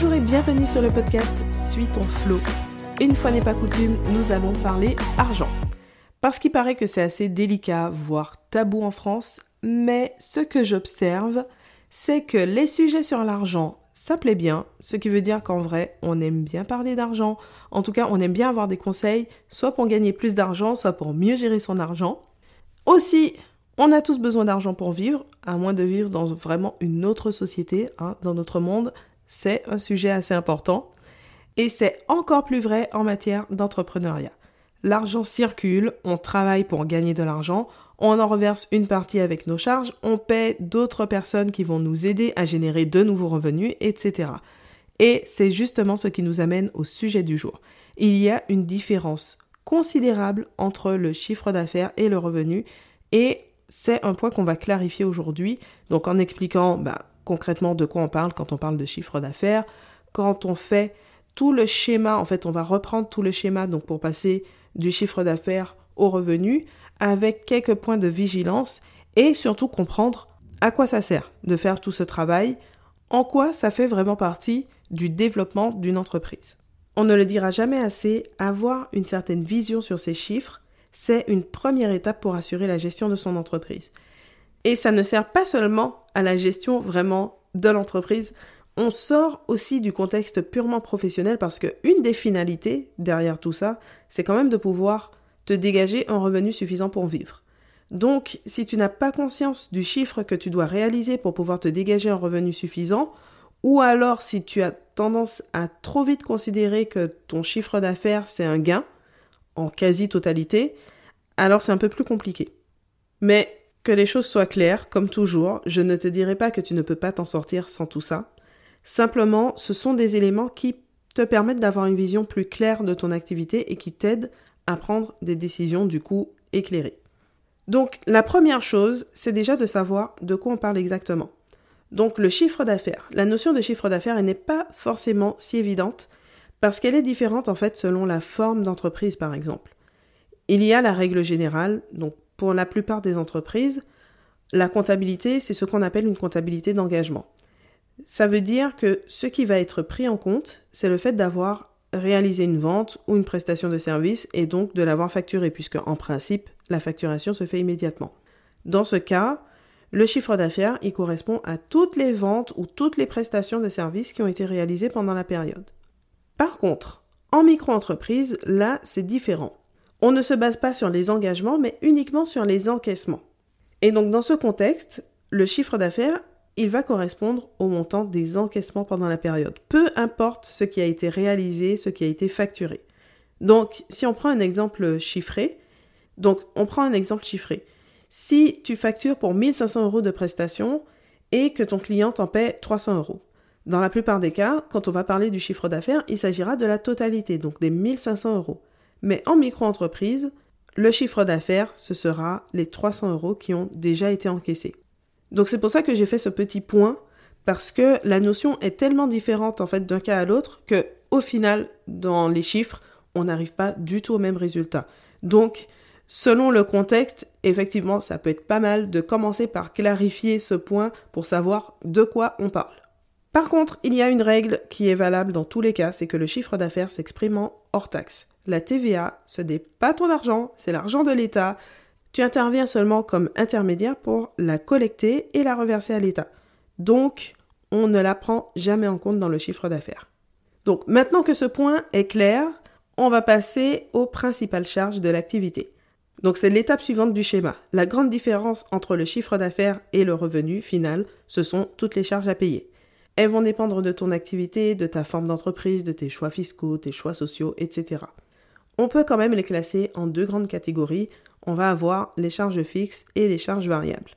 Bonjour et bienvenue sur le podcast Suis ton flow. Une fois n'est pas coutume, nous allons parler argent. Parce qu'il paraît que c'est assez délicat, voire tabou en France, mais ce que j'observe, c'est que les sujets sur l'argent, ça plaît bien, ce qui veut dire qu'en vrai, on aime bien parler d'argent. En tout cas, on aime bien avoir des conseils, soit pour gagner plus d'argent, soit pour mieux gérer son argent. Aussi, on a tous besoin d'argent pour vivre, à moins de vivre dans vraiment une autre société, hein, dans notre monde. C'est un sujet assez important. Et c'est encore plus vrai en matière d'entrepreneuriat. L'argent circule, on travaille pour gagner de l'argent, on en reverse une partie avec nos charges, on paie d'autres personnes qui vont nous aider à générer de nouveaux revenus, etc. Et c'est justement ce qui nous amène au sujet du jour. Il y a une différence considérable entre le chiffre d'affaires et le revenu, et c'est un point qu'on va clarifier aujourd'hui, donc en expliquant bah, concrètement de quoi on parle quand on parle de chiffre d'affaires, quand on fait tout le schéma, en fait on va reprendre tout le schéma donc pour passer du chiffre d'affaires au revenu, avec quelques points de vigilance et surtout comprendre à quoi ça sert de faire tout ce travail, en quoi ça fait vraiment partie du développement d'une entreprise. On ne le dira jamais assez, avoir une certaine vision sur ces chiffres, c'est une première étape pour assurer la gestion de son entreprise. Et ça ne sert pas seulement à la gestion vraiment de l'entreprise, on sort aussi du contexte purement professionnel parce que une des finalités derrière tout ça, c'est quand même de pouvoir te dégager un revenu suffisant pour vivre. Donc, si tu n'as pas conscience du chiffre que tu dois réaliser pour pouvoir te dégager un revenu suffisant, ou alors si tu as tendance à trop vite considérer que ton chiffre d'affaires c'est un gain, en quasi-totalité, alors c'est un peu plus compliqué. Mais les choses soient claires, comme toujours, je ne te dirai pas que tu ne peux pas t'en sortir sans tout ça. Simplement, ce sont des éléments qui te permettent d'avoir une vision plus claire de ton activité et qui t'aident à prendre des décisions du coup éclairées. Donc, la première chose, c'est déjà de savoir de quoi on parle exactement. Donc, le chiffre d'affaires. La notion de chiffre d'affaires n'est pas forcément si évidente parce qu'elle est différente en fait selon la forme d'entreprise par exemple. Il y a la règle générale, donc pour la plupart des entreprises, la comptabilité, c'est ce qu'on appelle une comptabilité d'engagement. Ça veut dire que ce qui va être pris en compte, c'est le fait d'avoir réalisé une vente ou une prestation de service et donc de l'avoir facturé, puisque en principe, la facturation se fait immédiatement. Dans ce cas, le chiffre d'affaires, il correspond à toutes les ventes ou toutes les prestations de services qui ont été réalisées pendant la période. Par contre, en micro-entreprise, là, c'est différent. On ne se base pas sur les engagements, mais uniquement sur les encaissements. Et donc, dans ce contexte, le chiffre d'affaires, il va correspondre au montant des encaissements pendant la période. Peu importe ce qui a été réalisé, ce qui a été facturé. Donc, si on prend un exemple chiffré, donc on prend un exemple chiffré. Si tu factures pour 1500 euros de prestations et que ton client t'en paie 300 euros. Dans la plupart des cas, quand on va parler du chiffre d'affaires, il s'agira de la totalité, donc des 1500 euros. Mais en micro-entreprise, le chiffre d'affaires, ce sera les 300 euros qui ont déjà été encaissés. Donc c'est pour ça que j'ai fait ce petit point parce que la notion est tellement différente en fait d'un cas à l'autre que au final dans les chiffres, on n'arrive pas du tout au même résultat. Donc selon le contexte, effectivement, ça peut être pas mal de commencer par clarifier ce point pour savoir de quoi on parle. Par contre, il y a une règle qui est valable dans tous les cas, c'est que le chiffre d'affaires s'exprime en hors taxe. La TVA, ce n'est pas ton argent, c'est l'argent de l'État. Tu interviens seulement comme intermédiaire pour la collecter et la reverser à l'État. Donc, on ne la prend jamais en compte dans le chiffre d'affaires. Donc, maintenant que ce point est clair, on va passer aux principales charges de l'activité. Donc, c'est l'étape suivante du schéma. La grande différence entre le chiffre d'affaires et le revenu final, ce sont toutes les charges à payer. Elles vont dépendre de ton activité, de ta forme d'entreprise, de tes choix fiscaux, tes choix sociaux, etc. On peut quand même les classer en deux grandes catégories on va avoir les charges fixes et les charges variables.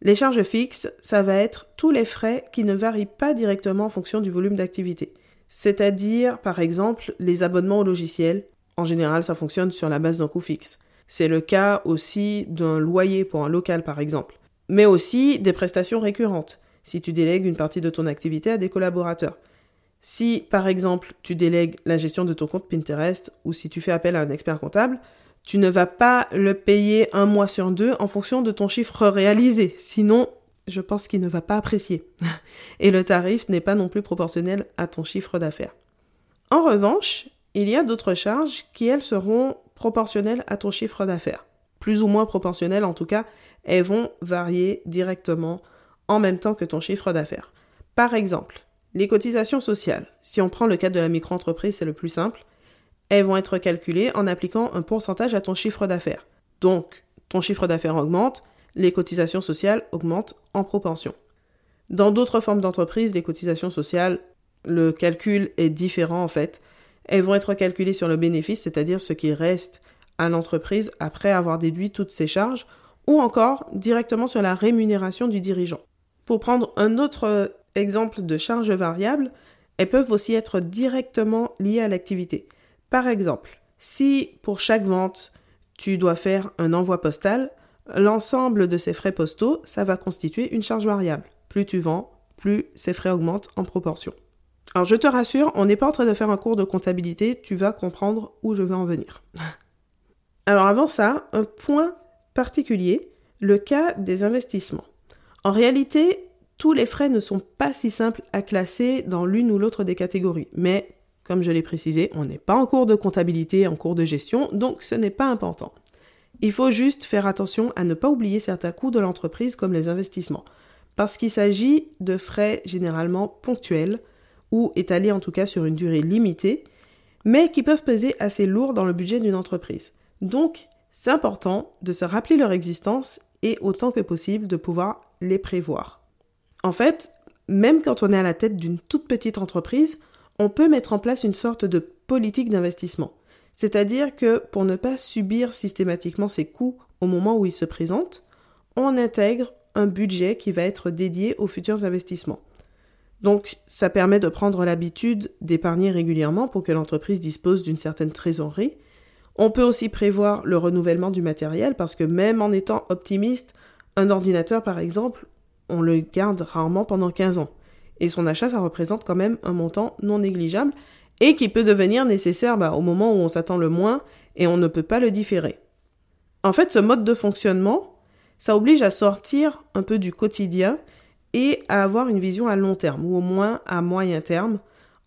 Les charges fixes, ça va être tous les frais qui ne varient pas directement en fonction du volume d'activité. C'est-à-dire, par exemple, les abonnements au logiciel. En général, ça fonctionne sur la base d'un coût fixe. C'est le cas aussi d'un loyer pour un local, par exemple. Mais aussi des prestations récurrentes, si tu délègues une partie de ton activité à des collaborateurs. Si, par exemple, tu délègues la gestion de ton compte Pinterest ou si tu fais appel à un expert comptable, tu ne vas pas le payer un mois sur deux en fonction de ton chiffre réalisé. Sinon, je pense qu'il ne va pas apprécier. Et le tarif n'est pas non plus proportionnel à ton chiffre d'affaires. En revanche, il y a d'autres charges qui, elles, seront proportionnelles à ton chiffre d'affaires. Plus ou moins proportionnelles en tout cas, elles vont varier directement en même temps que ton chiffre d'affaires. Par exemple, les cotisations sociales, si on prend le cas de la micro-entreprise, c'est le plus simple, elles vont être calculées en appliquant un pourcentage à ton chiffre d'affaires. Donc, ton chiffre d'affaires augmente, les cotisations sociales augmentent en proportion. Dans d'autres formes d'entreprise, les cotisations sociales, le calcul est différent en fait. Elles vont être calculées sur le bénéfice, c'est-à-dire ce qui reste à l'entreprise après avoir déduit toutes ses charges, ou encore directement sur la rémunération du dirigeant. Pour prendre un autre exemple de charges variables, elles peuvent aussi être directement liées à l'activité. Par exemple, si pour chaque vente, tu dois faire un envoi postal, l'ensemble de ces frais postaux, ça va constituer une charge variable. Plus tu vends, plus ces frais augmentent en proportion. Alors je te rassure, on n'est pas en train de faire un cours de comptabilité, tu vas comprendre où je veux en venir. Alors avant ça, un point particulier, le cas des investissements. En réalité, tous les frais ne sont pas si simples à classer dans l'une ou l'autre des catégories, mais comme je l'ai précisé, on n'est pas en cours de comptabilité, en cours de gestion, donc ce n'est pas important. Il faut juste faire attention à ne pas oublier certains coûts de l'entreprise comme les investissements, parce qu'il s'agit de frais généralement ponctuels ou étalés en tout cas sur une durée limitée, mais qui peuvent peser assez lourd dans le budget d'une entreprise. Donc, c'est important de se rappeler leur existence et autant que possible de pouvoir les prévoir. En fait, même quand on est à la tête d'une toute petite entreprise, on peut mettre en place une sorte de politique d'investissement. C'est-à-dire que pour ne pas subir systématiquement ces coûts au moment où ils se présentent, on intègre un budget qui va être dédié aux futurs investissements. Donc ça permet de prendre l'habitude d'épargner régulièrement pour que l'entreprise dispose d'une certaine trésorerie. On peut aussi prévoir le renouvellement du matériel parce que même en étant optimiste, un ordinateur par exemple, on le garde rarement pendant 15 ans. Et son achat, ça représente quand même un montant non négligeable et qui peut devenir nécessaire bah, au moment où on s'attend le moins et on ne peut pas le différer. En fait, ce mode de fonctionnement, ça oblige à sortir un peu du quotidien et à avoir une vision à long terme, ou au moins à moyen terme,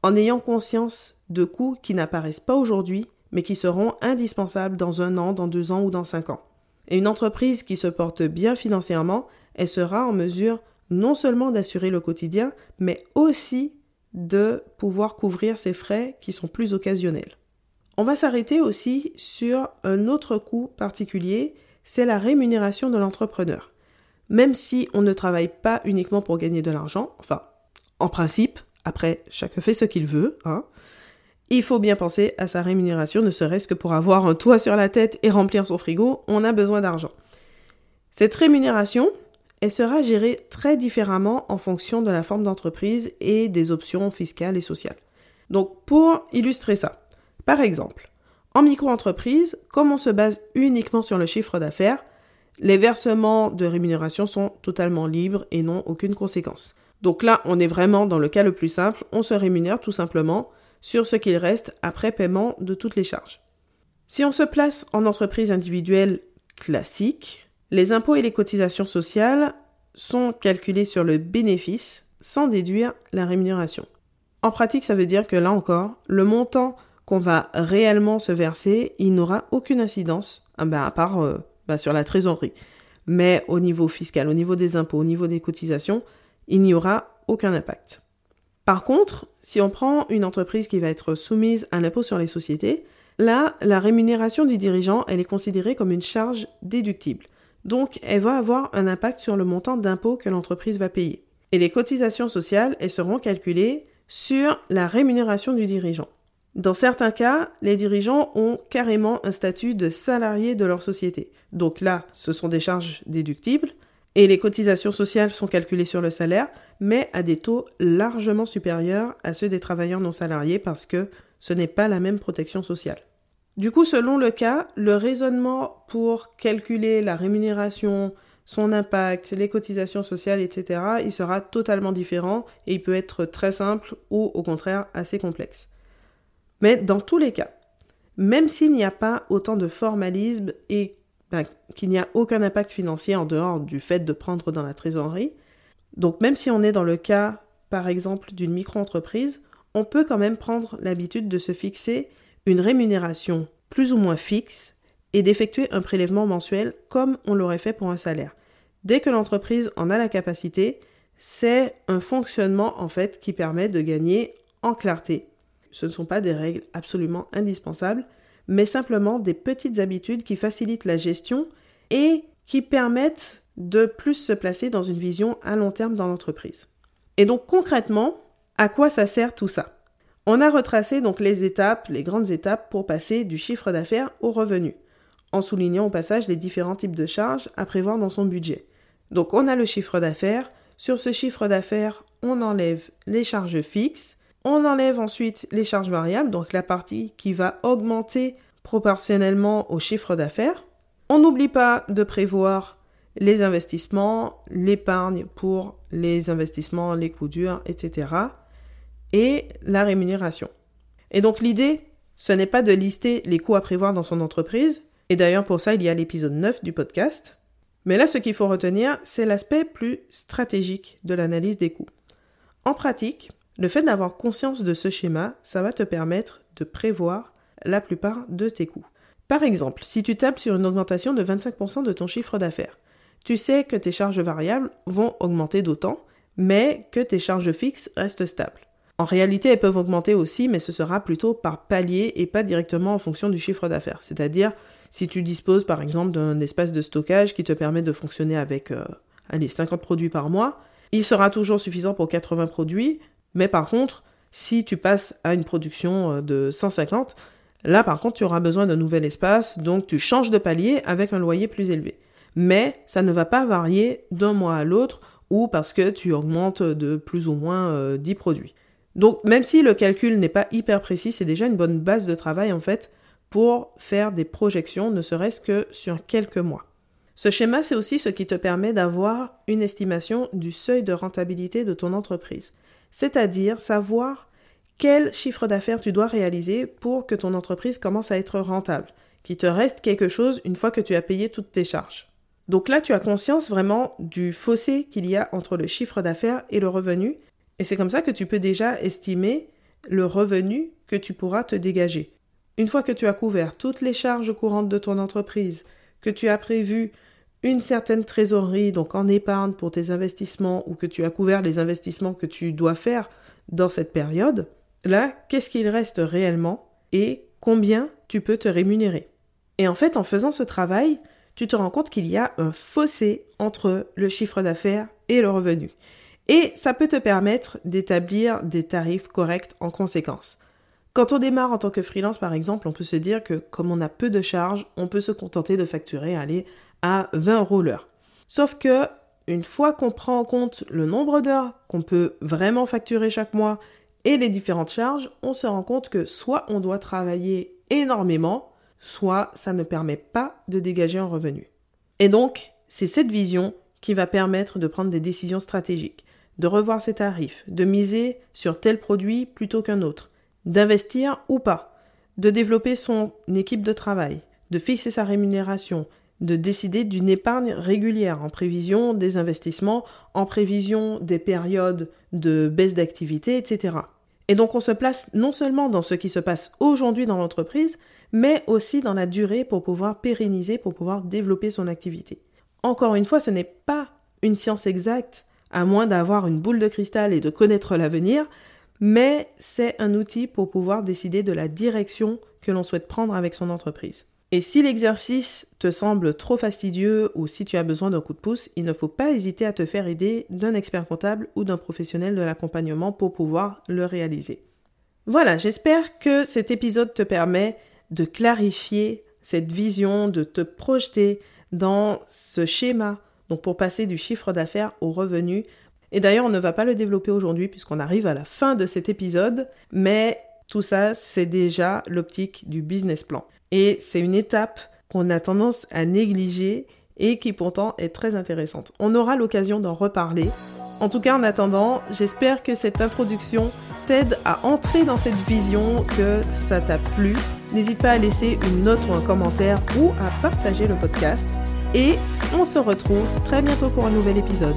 en ayant conscience de coûts qui n'apparaissent pas aujourd'hui, mais qui seront indispensables dans un an, dans deux ans ou dans cinq ans. Et une entreprise qui se porte bien financièrement, elle sera en mesure non seulement d'assurer le quotidien, mais aussi de pouvoir couvrir ces frais qui sont plus occasionnels. On va s'arrêter aussi sur un autre coût particulier, c'est la rémunération de l'entrepreneur. Même si on ne travaille pas uniquement pour gagner de l'argent, enfin, en principe, après, chacun fait ce qu'il veut, hein, il faut bien penser à sa rémunération, ne serait-ce que pour avoir un toit sur la tête et remplir son frigo, on a besoin d'argent. Cette rémunération, elle sera gérée très différemment en fonction de la forme d'entreprise et des options fiscales et sociales. Donc pour illustrer ça, par exemple, en micro-entreprise, comme on se base uniquement sur le chiffre d'affaires, les versements de rémunération sont totalement libres et n'ont aucune conséquence. Donc là, on est vraiment dans le cas le plus simple, on se rémunère tout simplement sur ce qu'il reste après paiement de toutes les charges. Si on se place en entreprise individuelle classique, les impôts et les cotisations sociales sont calculés sur le bénéfice sans déduire la rémunération. En pratique, ça veut dire que là encore, le montant qu'on va réellement se verser, il n'aura aucune incidence, ah ben, à part euh, bah, sur la trésorerie. Mais au niveau fiscal, au niveau des impôts, au niveau des cotisations, il n'y aura aucun impact. Par contre, si on prend une entreprise qui va être soumise à l'impôt sur les sociétés, là, la rémunération du dirigeant, elle est considérée comme une charge déductible. Donc, elle va avoir un impact sur le montant d'impôt que l'entreprise va payer. Et les cotisations sociales, elles seront calculées sur la rémunération du dirigeant. Dans certains cas, les dirigeants ont carrément un statut de salarié de leur société. Donc là, ce sont des charges déductibles et les cotisations sociales sont calculées sur le salaire, mais à des taux largement supérieurs à ceux des travailleurs non salariés parce que ce n'est pas la même protection sociale. Du coup, selon le cas, le raisonnement pour calculer la rémunération, son impact, les cotisations sociales, etc., il sera totalement différent et il peut être très simple ou au contraire assez complexe. Mais dans tous les cas, même s'il n'y a pas autant de formalisme et ben, qu'il n'y a aucun impact financier en dehors du fait de prendre dans la trésorerie, Donc même si on est dans le cas, par exemple, d'une micro-entreprise, on peut quand même prendre l'habitude de se fixer une rémunération plus ou moins fixe et d'effectuer un prélèvement mensuel comme on l'aurait fait pour un salaire. Dès que l'entreprise en a la capacité, c'est un fonctionnement en fait qui permet de gagner en clarté. Ce ne sont pas des règles absolument indispensables, mais simplement des petites habitudes qui facilitent la gestion et qui permettent de plus se placer dans une vision à long terme dans l'entreprise. Et donc concrètement, à quoi ça sert tout ça? On a retracé donc les étapes, les grandes étapes pour passer du chiffre d'affaires au revenu, en soulignant au passage les différents types de charges à prévoir dans son budget. Donc on a le chiffre d'affaires, sur ce chiffre d'affaires, on enlève les charges fixes, on enlève ensuite les charges variables, donc la partie qui va augmenter proportionnellement au chiffre d'affaires. On n'oublie pas de prévoir les investissements, l'épargne pour les investissements, les coûts durs, etc. Et la rémunération. Et donc l'idée, ce n'est pas de lister les coûts à prévoir dans son entreprise, et d'ailleurs pour ça il y a l'épisode 9 du podcast, mais là ce qu'il faut retenir, c'est l'aspect plus stratégique de l'analyse des coûts. En pratique, le fait d'avoir conscience de ce schéma, ça va te permettre de prévoir la plupart de tes coûts. Par exemple, si tu tapes sur une augmentation de 25% de ton chiffre d'affaires, tu sais que tes charges variables vont augmenter d'autant, mais que tes charges fixes restent stables. En réalité, elles peuvent augmenter aussi, mais ce sera plutôt par palier et pas directement en fonction du chiffre d'affaires. C'est-à-dire, si tu disposes par exemple d'un espace de stockage qui te permet de fonctionner avec euh, allez, 50 produits par mois, il sera toujours suffisant pour 80 produits, mais par contre, si tu passes à une production euh, de 150, là par contre, tu auras besoin d'un nouvel espace, donc tu changes de palier avec un loyer plus élevé mais ça ne va pas varier d'un mois à l'autre ou parce que tu augmentes de plus ou moins 10 euh, produits. Donc même si le calcul n'est pas hyper précis, c'est déjà une bonne base de travail en fait pour faire des projections, ne serait-ce que sur quelques mois. Ce schéma, c'est aussi ce qui te permet d'avoir une estimation du seuil de rentabilité de ton entreprise, c'est-à-dire savoir quel chiffre d'affaires tu dois réaliser pour que ton entreprise commence à être rentable, qu'il te reste quelque chose une fois que tu as payé toutes tes charges. Donc là, tu as conscience vraiment du fossé qu'il y a entre le chiffre d'affaires et le revenu, et c'est comme ça que tu peux déjà estimer le revenu que tu pourras te dégager. Une fois que tu as couvert toutes les charges courantes de ton entreprise, que tu as prévu une certaine trésorerie, donc en épargne pour tes investissements, ou que tu as couvert les investissements que tu dois faire dans cette période, là, qu'est-ce qu'il reste réellement et combien tu peux te rémunérer? Et en fait, en faisant ce travail, tu te rends compte qu'il y a un fossé entre le chiffre d'affaires et le revenu. Et ça peut te permettre d'établir des tarifs corrects en conséquence. Quand on démarre en tant que freelance, par exemple, on peut se dire que comme on a peu de charges, on peut se contenter de facturer aller à 20 euros. Sauf que une fois qu'on prend en compte le nombre d'heures qu'on peut vraiment facturer chaque mois et les différentes charges, on se rend compte que soit on doit travailler énormément, soit ça ne permet pas de dégager un revenu. Et donc, c'est cette vision qui va permettre de prendre des décisions stratégiques, de revoir ses tarifs, de miser sur tel produit plutôt qu'un autre, d'investir ou pas, de développer son équipe de travail, de fixer sa rémunération, de décider d'une épargne régulière en prévision des investissements, en prévision des périodes de baisse d'activité, etc. Et donc on se place non seulement dans ce qui se passe aujourd'hui dans l'entreprise, mais aussi dans la durée pour pouvoir pérenniser, pour pouvoir développer son activité. Encore une fois, ce n'est pas une science exacte, à moins d'avoir une boule de cristal et de connaître l'avenir, mais c'est un outil pour pouvoir décider de la direction que l'on souhaite prendre avec son entreprise. Et si l'exercice te semble trop fastidieux ou si tu as besoin d'un coup de pouce, il ne faut pas hésiter à te faire aider d'un expert comptable ou d'un professionnel de l'accompagnement pour pouvoir le réaliser. Voilà, j'espère que cet épisode te permet de clarifier cette vision, de te projeter dans ce schéma, donc pour passer du chiffre d'affaires au revenu. Et d'ailleurs, on ne va pas le développer aujourd'hui puisqu'on arrive à la fin de cet épisode, mais tout ça, c'est déjà l'optique du business plan. Et c'est une étape qu'on a tendance à négliger et qui pourtant est très intéressante. On aura l'occasion d'en reparler. En tout cas, en attendant, j'espère que cette introduction t'aide à entrer dans cette vision, que ça t'a plu. N'hésite pas à laisser une note ou un commentaire ou à partager le podcast. Et on se retrouve très bientôt pour un nouvel épisode.